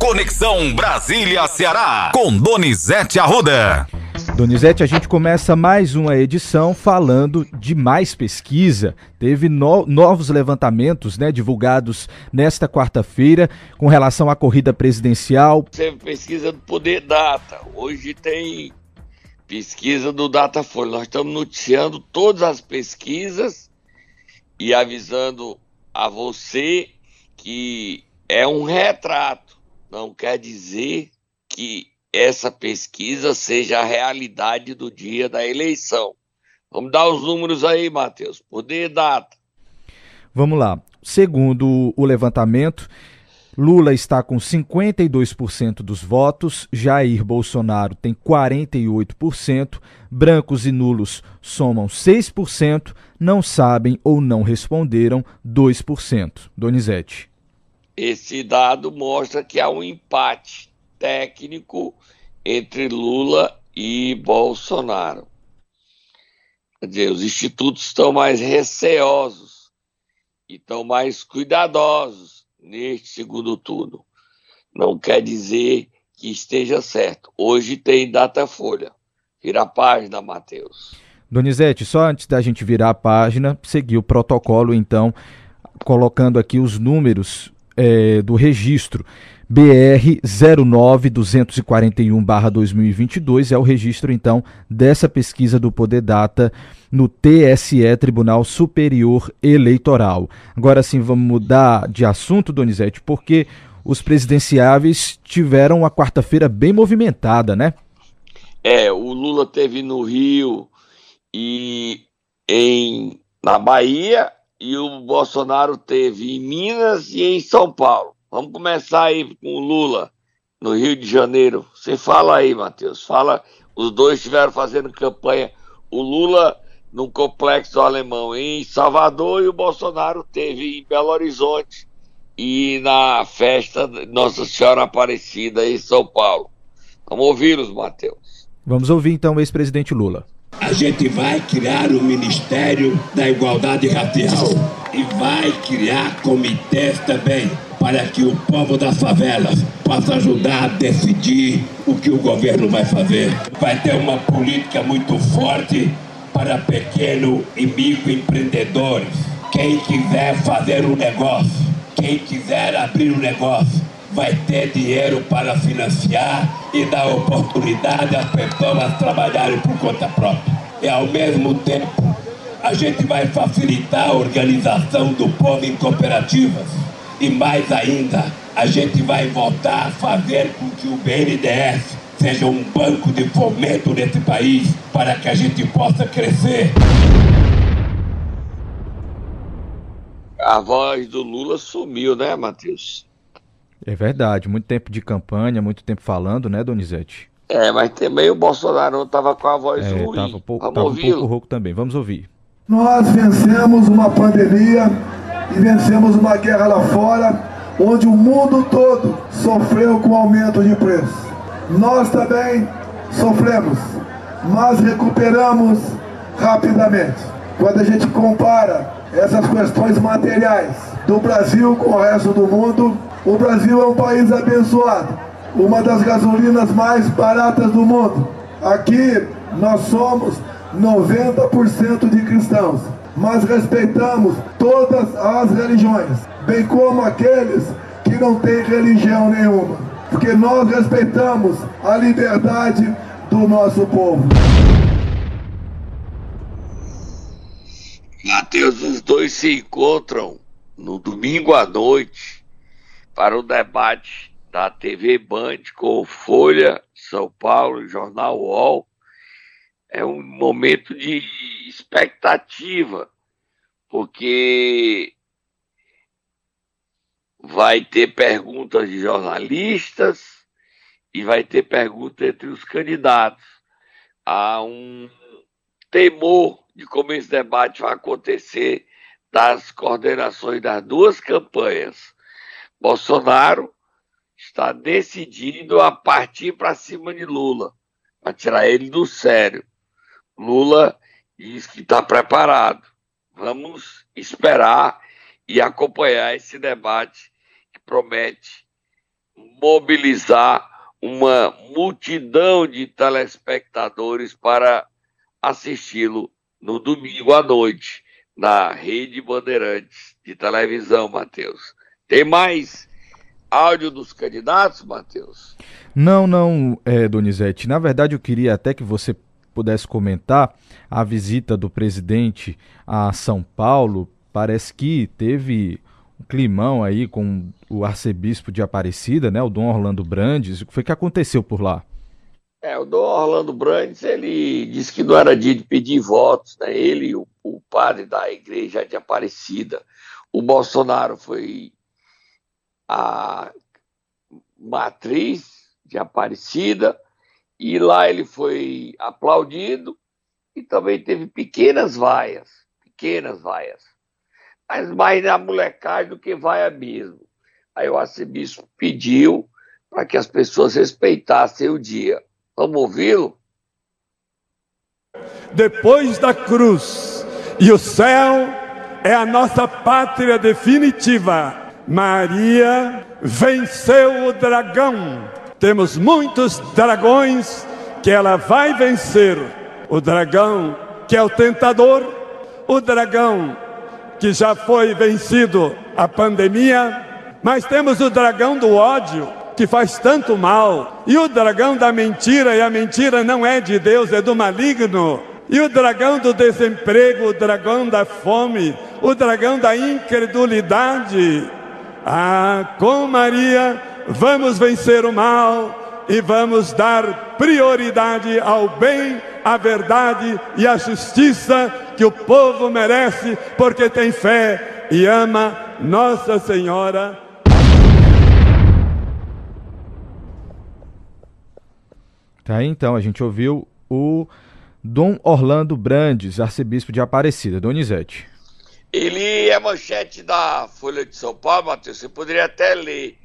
Conexão Brasília-Ceará, com Donizete Arruda. Donizete, a gente começa mais uma edição falando de mais pesquisa. Teve no, novos levantamentos né, divulgados nesta quarta-feira com relação à corrida presidencial. Teve pesquisa do Poder Data. Hoje tem pesquisa do Datafolha. Nós estamos noticiando todas as pesquisas e avisando a você que é um retrato. Não quer dizer que essa pesquisa seja a realidade do dia da eleição. Vamos dar os números aí, Matheus. Poder data. Vamos lá. Segundo o levantamento, Lula está com 52% dos votos, Jair Bolsonaro tem 48%, brancos e nulos somam 6%, não sabem ou não responderam 2%. Donizete. Esse dado mostra que há um empate técnico entre Lula e Bolsonaro. Quer dizer, os institutos estão mais receosos e estão mais cuidadosos neste segundo turno. Não quer dizer que esteja certo. Hoje tem data folha. Vira a página, Matheus. Donizete, só antes da gente virar a página, seguir o protocolo, então, colocando aqui os números é, do registro. BR 09241-2022 é o registro, então, dessa pesquisa do Poder Data no TSE, Tribunal Superior Eleitoral. Agora sim, vamos mudar de assunto, Donizete, porque os presidenciáveis tiveram uma quarta-feira bem movimentada, né? É, o Lula teve no Rio e em, na Bahia e o Bolsonaro teve em Minas e em São Paulo. Vamos começar aí com o Lula no Rio de Janeiro. Você fala aí, Matheus. Fala, os dois estiveram fazendo campanha. O Lula no complexo alemão em Salvador e o Bolsonaro teve em Belo Horizonte e na festa Nossa Senhora Aparecida em São Paulo. Vamos ouvi-los, Matheus. Vamos ouvir então o ex-presidente Lula. A gente vai criar o Ministério da Igualdade Racial e vai criar comitês também para que o povo das favelas possa ajudar a decidir o que o governo vai fazer. Vai ter uma política muito forte para pequeno e microempreendedores. Quem quiser fazer um negócio, quem quiser abrir um negócio, vai ter dinheiro para financiar e dar oportunidade às pessoas trabalharem por conta própria. E ao mesmo tempo, a gente vai facilitar a organização do povo em cooperativas. E mais ainda, a gente vai voltar a fazer com que o BNDES seja um banco de fomento nesse país para que a gente possa crescer. A voz do Lula sumiu, né, Matheus? É verdade, muito tempo de campanha, muito tempo falando, né, Donizete? É, mas também o Bolsonaro estava com a voz é, ruim. Tava, pouco, tava um pouco rouco também. Vamos ouvir. Nós vencemos uma pandemia e vencemos uma guerra lá fora, onde o mundo todo sofreu com aumento de preço. Nós também sofremos, mas recuperamos rapidamente. Quando a gente compara essas questões materiais do Brasil com o resto do mundo, o Brasil é um país abençoado, uma das gasolinas mais baratas do mundo. Aqui nós somos 90% de cristãos, mas respeitamos todas as religiões, bem como aqueles que não têm religião nenhuma porque nós respeitamos a liberdade do nosso povo. Mateus, os dois se encontram no domingo à noite para o debate da TV Band com Folha, São Paulo, Jornal UOL. É um momento de expectativa, porque vai ter perguntas de jornalistas e vai ter perguntas entre os candidatos. Há um temor de como esse debate vai acontecer das coordenações das duas campanhas. Bolsonaro está decidido a partir para cima de Lula, para tirar ele do sério. Lula diz que está preparado. Vamos esperar e acompanhar esse debate que promete mobilizar uma multidão de telespectadores para assisti-lo no domingo à noite na Rede Bandeirantes de televisão, Matheus. Tem mais áudio dos candidatos, Matheus? Não, não, é, Donizete. Na verdade, eu queria até que você pudesse comentar a visita do presidente a São Paulo. Parece que teve um climão aí com o arcebispo de Aparecida, né, o Dom Orlando Brandes. O que foi que aconteceu por lá? É, o Dom Orlando Brandes, ele disse que não era dia de pedir votos, né? Ele, o, o padre da igreja de Aparecida, o Bolsonaro foi a matriz de Aparecida, e lá ele foi aplaudido e também teve pequenas vaias, pequenas vaias, mas mais na molecagem do que vaia mesmo. Aí o arcebispo pediu para que as pessoas respeitassem o dia. Vamos ouvi-lo? Depois da cruz e o céu é a nossa pátria definitiva. Maria venceu o dragão. Temos muitos dragões que ela vai vencer. O dragão que é o tentador, o dragão que já foi vencido a pandemia, mas temos o dragão do ódio que faz tanto mal, e o dragão da mentira, e a mentira não é de Deus, é do maligno, e o dragão do desemprego, o dragão da fome, o dragão da incredulidade. Ah, com Maria vamos vencer o mal e vamos dar prioridade ao bem, à verdade e à justiça que o povo merece, porque tem fé e ama Nossa Senhora Tá, então, a gente ouviu o Dom Orlando Brandes, arcebispo de Aparecida. Donizete. Ele é manchete da Folha de São Paulo, Matheus. Você poderia até ler.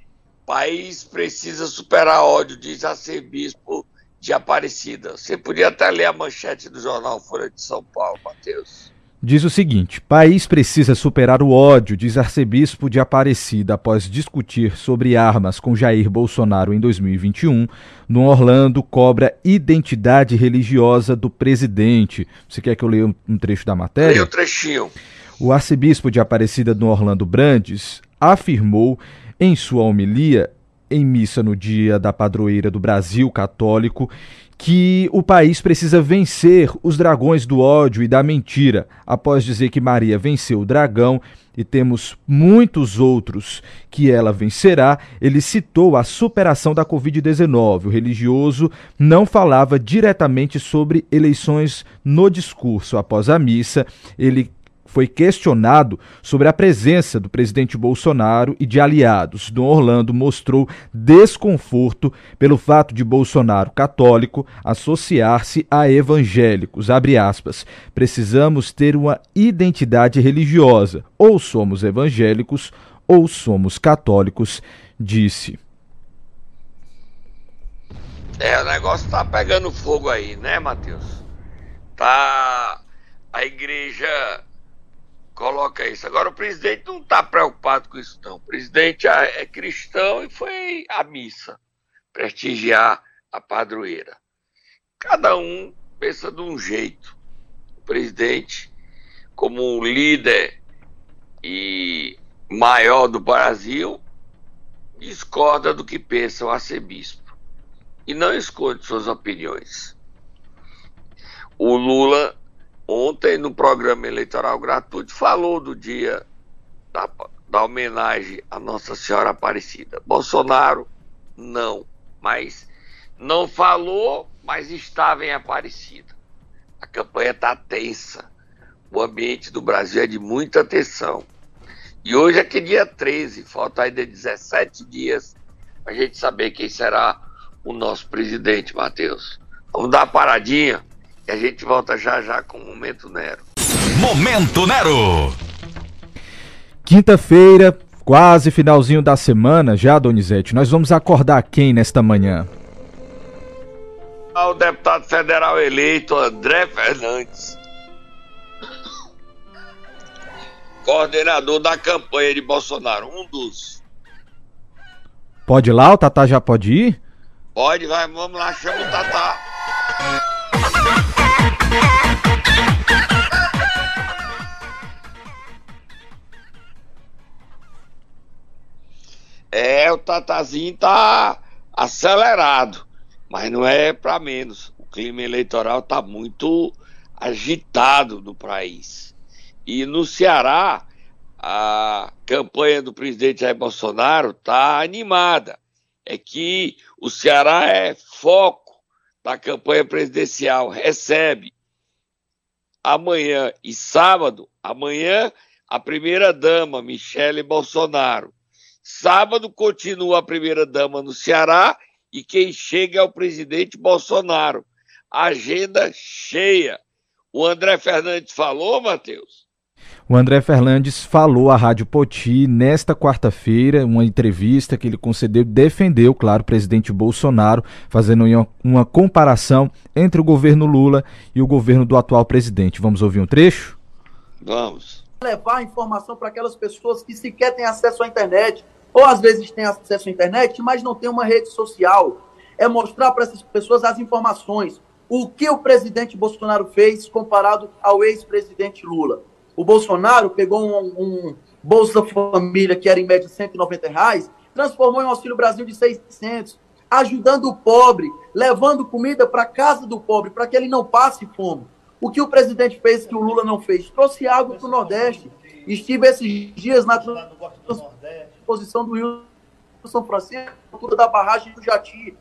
País precisa superar ódio, diz arcebispo de Aparecida. Você podia até ler a manchete do jornal Folha de São Paulo, Matheus diz o seguinte: país precisa superar o ódio, diz arcebispo de Aparecida após discutir sobre armas com Jair Bolsonaro em 2021. No Orlando cobra identidade religiosa do presidente. Você quer que eu leia um trecho da matéria? Leia o trechinho. O arcebispo de Aparecida no Orlando Brandes afirmou em sua homilia em missa no dia da padroeira do Brasil católico que o país precisa vencer os dragões do ódio e da mentira. Após dizer que Maria venceu o dragão e temos muitos outros que ela vencerá, ele citou a superação da Covid-19. O religioso não falava diretamente sobre eleições no discurso. Após a missa, ele foi questionado sobre a presença do presidente Bolsonaro e de aliados. Dom Orlando mostrou desconforto pelo fato de Bolsonaro, católico, associar-se a evangélicos. Aspas, Precisamos ter uma identidade religiosa. Ou somos evangélicos ou somos católicos, disse. É, o negócio tá pegando fogo aí, né, Matheus? Tá a igreja coloca isso. Agora, o presidente não está preocupado com isso, não. O presidente é, cristão e foi à missa prestigiar a padroeira. Cada um pensa de um jeito. O presidente, como um líder e maior do Brasil, discorda do que pensa o arcebispo e não esconde suas opiniões. O Lula ontem no programa eleitoral gratuito falou do dia da, da homenagem à Nossa Senhora Aparecida. Bolsonaro não, mas não falou, mas estava em Aparecida. A campanha está tensa. O ambiente do Brasil é de muita tensão. E hoje é que dia 13, falta ainda 17 dias para a gente saber quem será o nosso presidente, Matheus. Vamos dar uma paradinha. E a gente volta já já com o Momento Nero. Momento Nero! Quinta-feira, quase finalzinho da semana já, Donizete. Nós vamos acordar quem nesta manhã? O deputado federal eleito André Fernandes. Coordenador da campanha de Bolsonaro, um dos Pode ir lá? O Tatá já pode ir? Pode, vai, vamos lá, chama o Tatá. É, o Tatazinho tá acelerado, mas não é para menos. O clima eleitoral tá muito agitado no país. E no Ceará, a campanha do presidente Jair Bolsonaro tá animada. É que o Ceará é foco da campanha presidencial, recebe amanhã e sábado, amanhã a primeira dama Michele Bolsonaro Sábado continua a primeira-dama no Ceará e quem chega é o presidente Bolsonaro. Agenda cheia. O André Fernandes falou, Matheus? O André Fernandes falou à Rádio Poti nesta quarta-feira, uma entrevista que ele concedeu, defendeu, claro, o presidente Bolsonaro, fazendo uma, uma comparação entre o governo Lula e o governo do atual presidente. Vamos ouvir um trecho? Vamos. Levar informação para aquelas pessoas que sequer têm acesso à internet, ou às vezes tem acesso à internet, mas não tem uma rede social. É mostrar para essas pessoas as informações. O que o presidente Bolsonaro fez comparado ao ex-presidente Lula. O Bolsonaro pegou um, um, Bolsa Família, que era em média 190 reais, transformou em um Auxílio Brasil de 600, ajudando o pobre, levando comida para casa do pobre, para que ele não passe fome. O que o presidente fez que o Lula não fez? Trouxe água para o Nordeste. Estive esses dias na posição do Wilson Francisco, altura da barragem do Jati.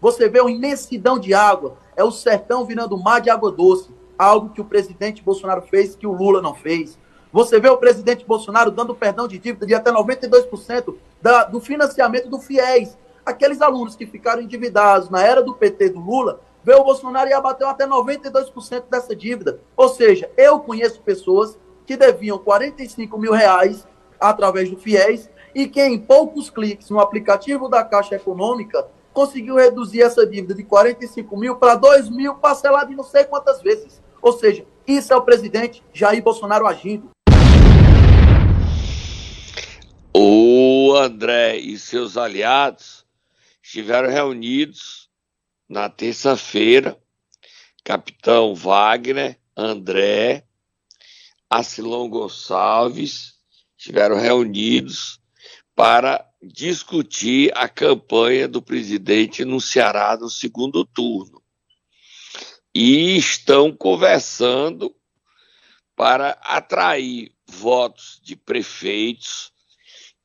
Você vê uma imensidão de água, é o sertão virando mar de água doce, algo que o presidente Bolsonaro fez que o Lula não fez. Você vê o presidente Bolsonaro dando perdão de dívida de até 92% da, do financiamento do FIES. Aqueles alunos que ficaram endividados na era do PT do Lula, vê o Bolsonaro e abateu até 92% dessa dívida. Ou seja, eu conheço pessoas que deviam 45 mil reais através do FIES e que em poucos cliques no aplicativo da Caixa Econômica conseguiu reduzir essa dívida de 45 mil para 2 mil, parcelado em não sei quantas vezes. Ou seja, isso é o presidente Jair Bolsonaro agindo. O André e seus aliados estiveram reunidos na terça-feira. Capitão Wagner, André, Acilon Gonçalves estiveram reunidos para discutir a campanha do presidente no Ceará no segundo turno. E estão conversando para atrair votos de prefeitos,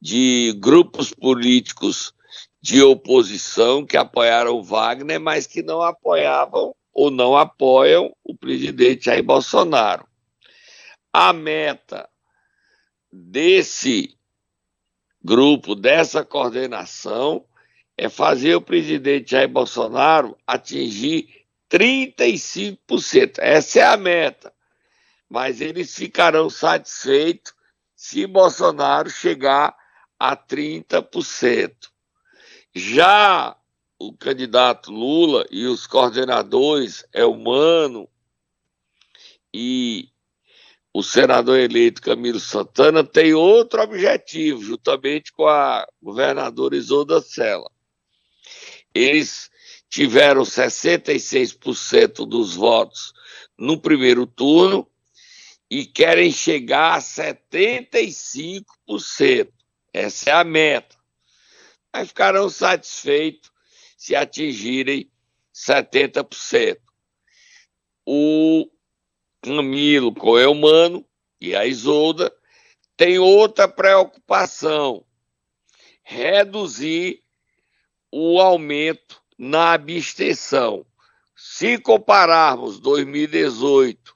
de grupos políticos de oposição que apoiaram Wagner, mas que não apoiavam ou não apoiam o presidente Jair Bolsonaro. A meta desse grupo dessa coordenação é fazer o presidente Jair Bolsonaro atingir 35%. Essa é a meta. Mas eles ficarão satisfeitos se Bolsonaro chegar a 30%. Já o candidato Lula e os coordenadores é humano e o senador eleito Camilo Santana tem outro objetivo, juntamente com a governadora Isolda Sela. Eles tiveram 66% dos votos no primeiro turno e querem chegar a 75%. Essa é a meta. Mas ficarão satisfeitos se atingirem 70%. O Camilo Coelmano e a Isolda têm outra preocupação: reduzir o aumento na abstenção. Se compararmos 2018,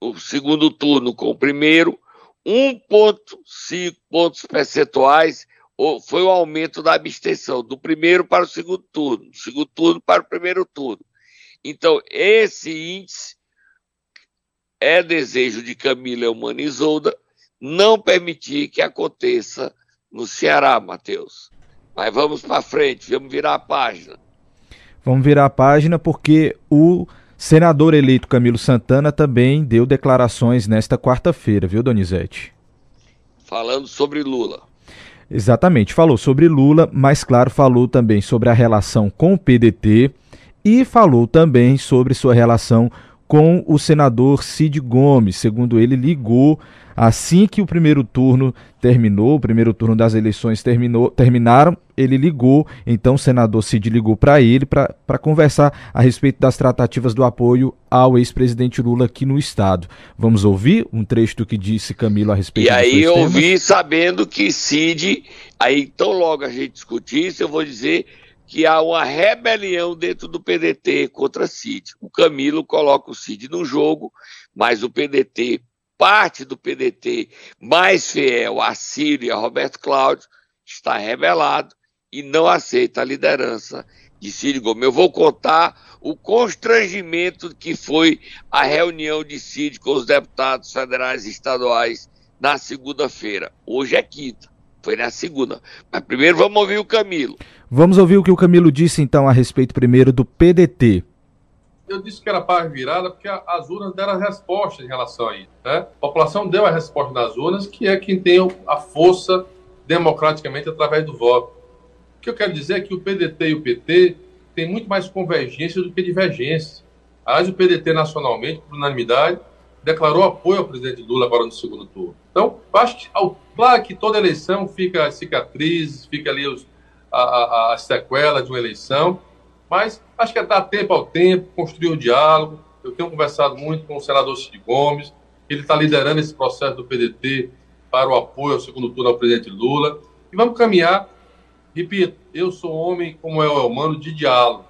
o segundo turno com o primeiro, 1,5 pontos percentuais foi o aumento da abstenção, do primeiro para o segundo turno, do segundo turno para o primeiro turno. Então, esse índice é desejo de Camila Eumana Isolda não permitir que aconteça no Ceará, Matheus. Mas vamos para frente, vamos virar a página. Vamos virar a página porque o senador eleito Camilo Santana também deu declarações nesta quarta-feira, viu, Donizete? Falando sobre Lula. Exatamente, falou sobre Lula, mas claro, falou também sobre a relação com o PDT e falou também sobre sua relação com o senador Cid Gomes. Segundo ele, ligou assim que o primeiro turno terminou, o primeiro turno das eleições terminou, terminaram, ele ligou, então o senador Cid ligou para ele para conversar a respeito das tratativas do apoio ao ex-presidente Lula aqui no estado. Vamos ouvir um trecho do que disse Camilo a respeito E aí eu ouvi sabendo que Cid, aí tão logo a gente discutir isso, eu vou dizer que há uma rebelião dentro do PDT contra Cid. O Camilo coloca o Cid no jogo, mas o PDT, parte do PDT mais fiel a Ciro e a Roberto Cláudio, está rebelado e não aceita a liderança de Cid Gomes. Eu vou contar o constrangimento que foi a reunião de Cid com os deputados federais e estaduais na segunda-feira. Hoje é quinta. Foi na segunda. Mas primeiro vamos ouvir o Camilo. Vamos ouvir o que o Camilo disse então a respeito primeiro do PDT. Eu disse que era paz virada porque as urnas deram a resposta em relação a isso. Né? A população deu a resposta nas urnas, que é quem tem a força democraticamente através do voto. O que eu quero dizer é que o PDT e o PT têm muito mais convergência do que divergência. Aliás, o PDT nacionalmente, por unanimidade, declarou apoio ao presidente Lula agora no segundo turno. Então, acho que, claro que toda eleição fica cicatrizes, fica ali os, a, a, a sequela de uma eleição, mas acho que é dar tempo ao tempo, construir o diálogo. Eu tenho conversado muito com o senador Cid Gomes, ele está liderando esse processo do PDT para o apoio ao segundo turno ao presidente Lula. E vamos caminhar. Repito, eu sou homem, como é o Elmano, de diálogo.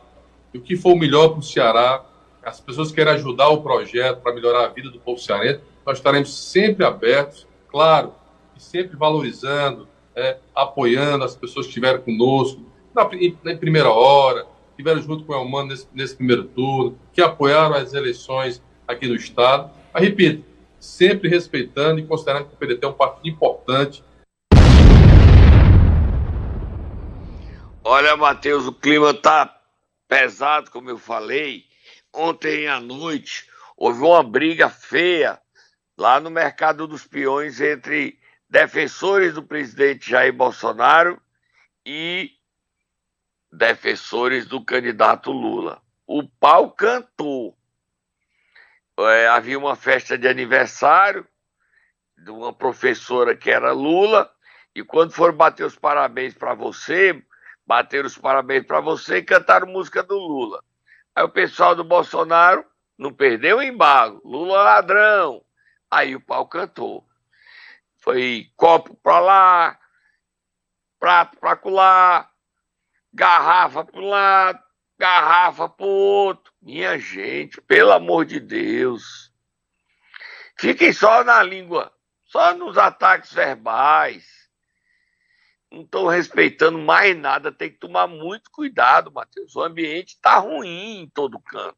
E o que for o melhor para o Ceará, as pessoas querem ajudar o projeto para melhorar a vida do povo cearense, nós estaremos sempre abertos, claro, e sempre valorizando, é, apoiando as pessoas que estiveram conosco na, na primeira hora, estiveram junto com o Elmano nesse, nesse primeiro turno, que apoiaram as eleições aqui no Estado. Mas, repito, sempre respeitando e considerando que o PDT é um partido importante. Olha, Matheus, o clima está pesado, como eu falei ontem à noite houve uma briga feia lá no mercado dos peões entre defensores do presidente Jair Bolsonaro e defensores do candidato Lula. O pau cantou. É, havia uma festa de aniversário de uma professora que era Lula, e quando foram bater os parabéns para você, bateram os parabéns para você e cantaram música do Lula. Aí o pessoal do Bolsonaro não perdeu o embalo. Lula ladrão. Aí o pau cantou. Foi copo para lá, prato para colar, garrafa para um lado, garrafa para outro. Minha gente, pelo amor de Deus. Fiquem só na língua, só nos ataques verbais não estão respeitando mais nada, tem que tomar muito cuidado, Matheus. O ambiente está ruim em todo canto.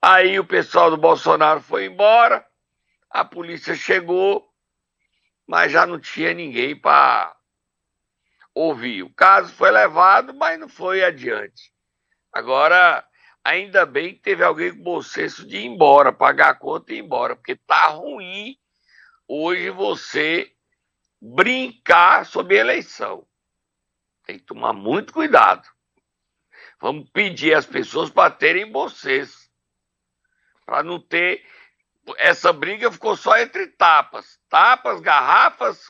Aí o pessoal do Bolsonaro foi embora, a polícia chegou, mas já não tinha ninguém para ouvir. O caso foi levado, mas não foi adiante. Agora, ainda bem que teve alguém com bom senso de ir embora, pagar a conta e ir embora, porque tá ruim hoje você brincar sobre eleição. Tem que tomar muito cuidado. Vamos pedir às pessoas para terem vocês. Para não ter. Essa briga ficou só entre tapas. Tapas, garrafas,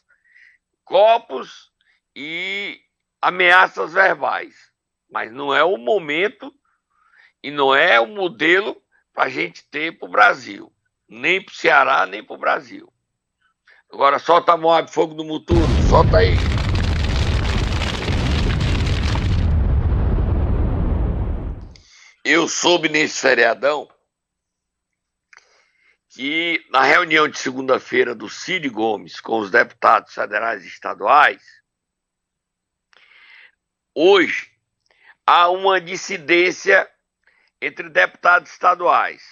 copos e ameaças verbais. Mas não é o momento e não é o modelo para a gente ter para o Brasil. Nem para o Ceará, nem para o Brasil. Agora solta a Moab, fogo do Muturo, solta aí. Eu soube nesse feriadão que na reunião de segunda-feira do Cid Gomes com os deputados federais e estaduais, hoje há uma dissidência entre deputados estaduais.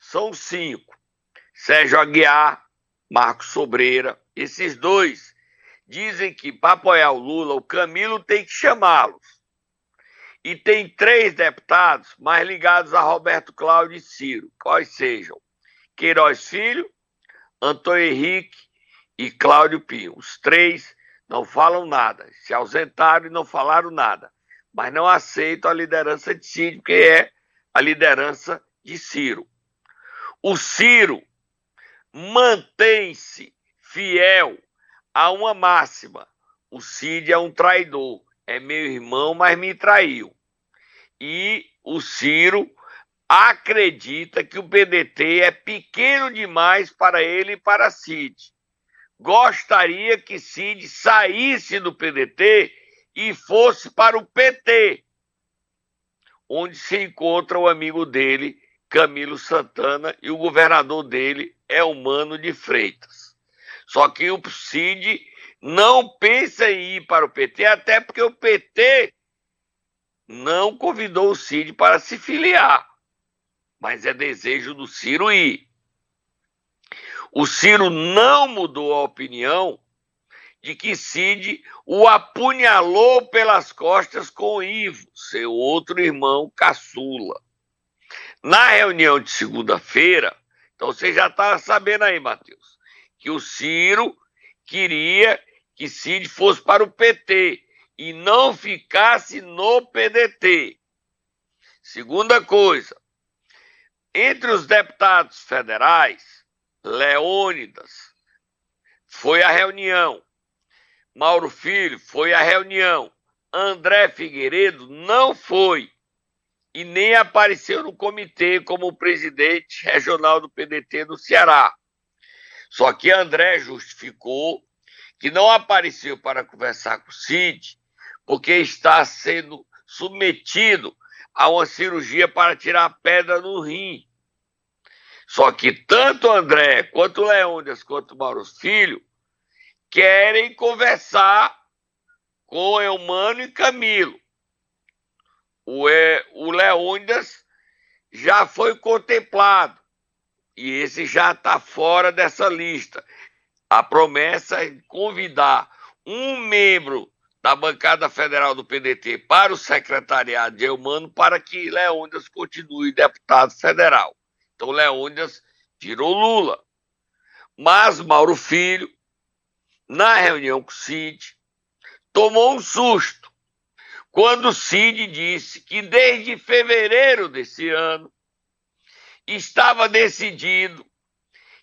São cinco: Sérgio Aguiar, Marcos Sobreira, esses dois dizem que para apoiar o Lula, o Camilo tem que chamá-los. E tem três deputados mais ligados a Roberto Cláudio e Ciro, quais sejam Queiroz Filho, Antônio Henrique e Cláudio Pinho. Os três não falam nada, se ausentaram e não falaram nada, mas não aceitam a liderança de Cid, porque é a liderança de Ciro. O Ciro mantém-se fiel a uma máxima: o Cid é um traidor, é meu irmão, mas me traiu. E o Ciro acredita que o PDT é pequeno demais para ele e para Cid. Gostaria que Cid saísse do PDT e fosse para o PT, onde se encontra o amigo dele, Camilo Santana, e o governador dele é o Mano de Freitas. Só que o Cid não pensa em ir para o PT, até porque o PT não convidou o Cid para se filiar. Mas é desejo do Ciro ir. O Ciro não mudou a opinião de que Cid o apunhalou pelas costas com Ivo, seu outro irmão caçula. Na reunião de segunda-feira, então você já está sabendo aí, Matheus, que o Ciro queria que Cid fosse para o PT e não ficasse no PDT. Segunda coisa, entre os deputados federais, Leônidas foi à reunião Mauro Filho foi à reunião. André Figueiredo não foi e nem apareceu no comitê como presidente regional do PDT no Ceará. Só que André justificou que não apareceu para conversar com o Cid porque está sendo submetido a uma cirurgia para tirar a pedra no rim. Só que tanto André, quanto Leônidas, quanto Mauro Filho querem conversar com Eumano e Camilo. O, é, o Leônidas já foi contemplado e esse já está fora dessa lista. A promessa é convidar um membro da bancada federal do PDT para o secretariado de Eumano para que Leônidas continue deputado federal. Então, Leônidas tirou Lula. Mas Mauro Filho na reunião com o Cid, tomou um susto quando o Cid disse que desde fevereiro desse ano estava decidido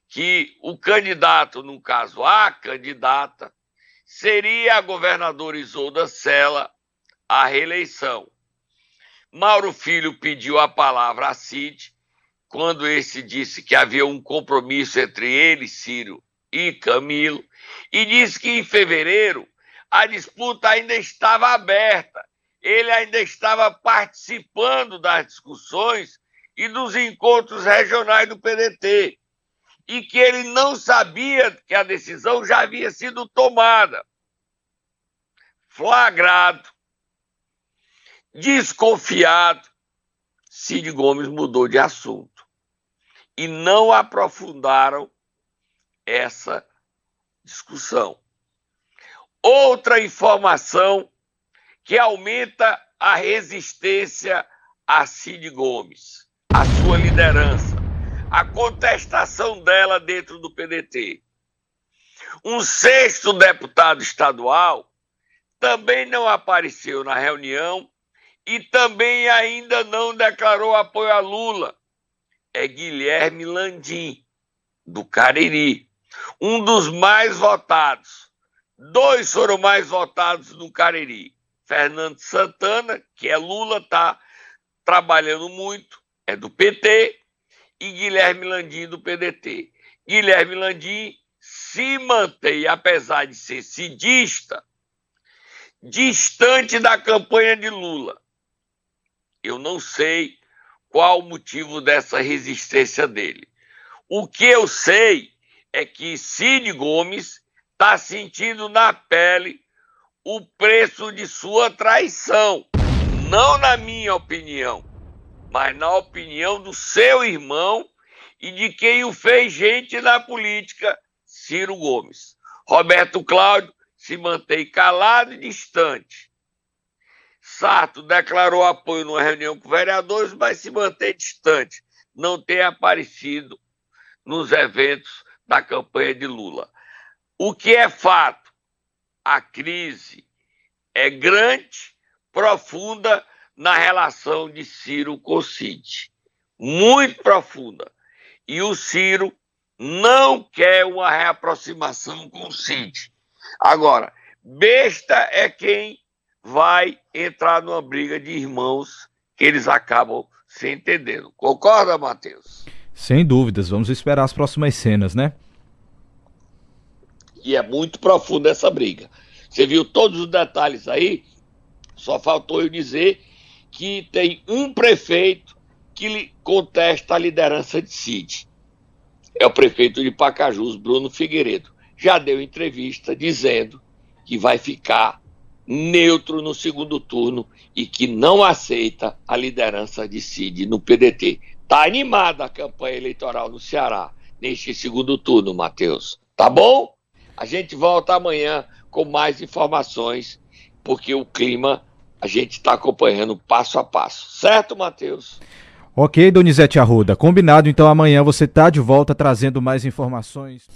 que o candidato, no caso a candidata, seria a governadora Isolda Sela à reeleição. Mauro Filho pediu a palavra a Cid quando esse disse que havia um compromisso entre ele, Ciro, e Camilo, e disse que em fevereiro a disputa ainda estava aberta, ele ainda estava participando das discussões e dos encontros regionais do PDT, e que ele não sabia que a decisão já havia sido tomada. Flagrado, desconfiado, Cid Gomes mudou de assunto e não aprofundaram essa discussão. Outra informação que aumenta a resistência a Cid Gomes, a sua liderança, a contestação dela dentro do PDT. Um sexto deputado estadual também não apareceu na reunião e também ainda não declarou apoio a Lula. É Guilherme Landim, do Cariri um dos mais votados. Dois foram mais votados no Cariri. Fernando Santana, que é Lula, está trabalhando muito, é do PT, e Guilherme Landim do PDT. Guilherme Landim se mantém, apesar de ser cidista, distante da campanha de Lula. Eu não sei qual o motivo dessa resistência dele. O que eu sei é que Cid Gomes está sentindo na pele o preço de sua traição. Não na minha opinião, mas na opinião do seu irmão e de quem o fez gente na política, Ciro Gomes. Roberto Cláudio se mantém calado e distante. Sarto declarou apoio numa reunião com vereadores, mas se mantém distante. Não tem aparecido nos eventos da campanha de Lula. O que é fato? A crise é grande, profunda na relação de Ciro com Cid. Muito profunda. E o Ciro não quer uma reaproximação com o Cid. Agora, besta é quem vai entrar numa briga de irmãos que eles acabam se entendendo. Concorda, Matheus? Sem dúvidas, vamos esperar as próximas cenas, né? E é muito profunda essa briga. Você viu todos os detalhes aí? Só faltou eu dizer que tem um prefeito que contesta a liderança de Cid. É o prefeito de Pacajus, Bruno Figueiredo. Já deu entrevista dizendo que vai ficar neutro no segundo turno e que não aceita a liderança de Cid no PDT. Tá animada a campanha eleitoral no Ceará neste segundo turno, Matheus. Tá bom? A gente volta amanhã com mais informações, porque o clima a gente está acompanhando passo a passo. Certo, Matheus? Ok, Donizete Arruda. Combinado, então amanhã você está de volta trazendo mais informações.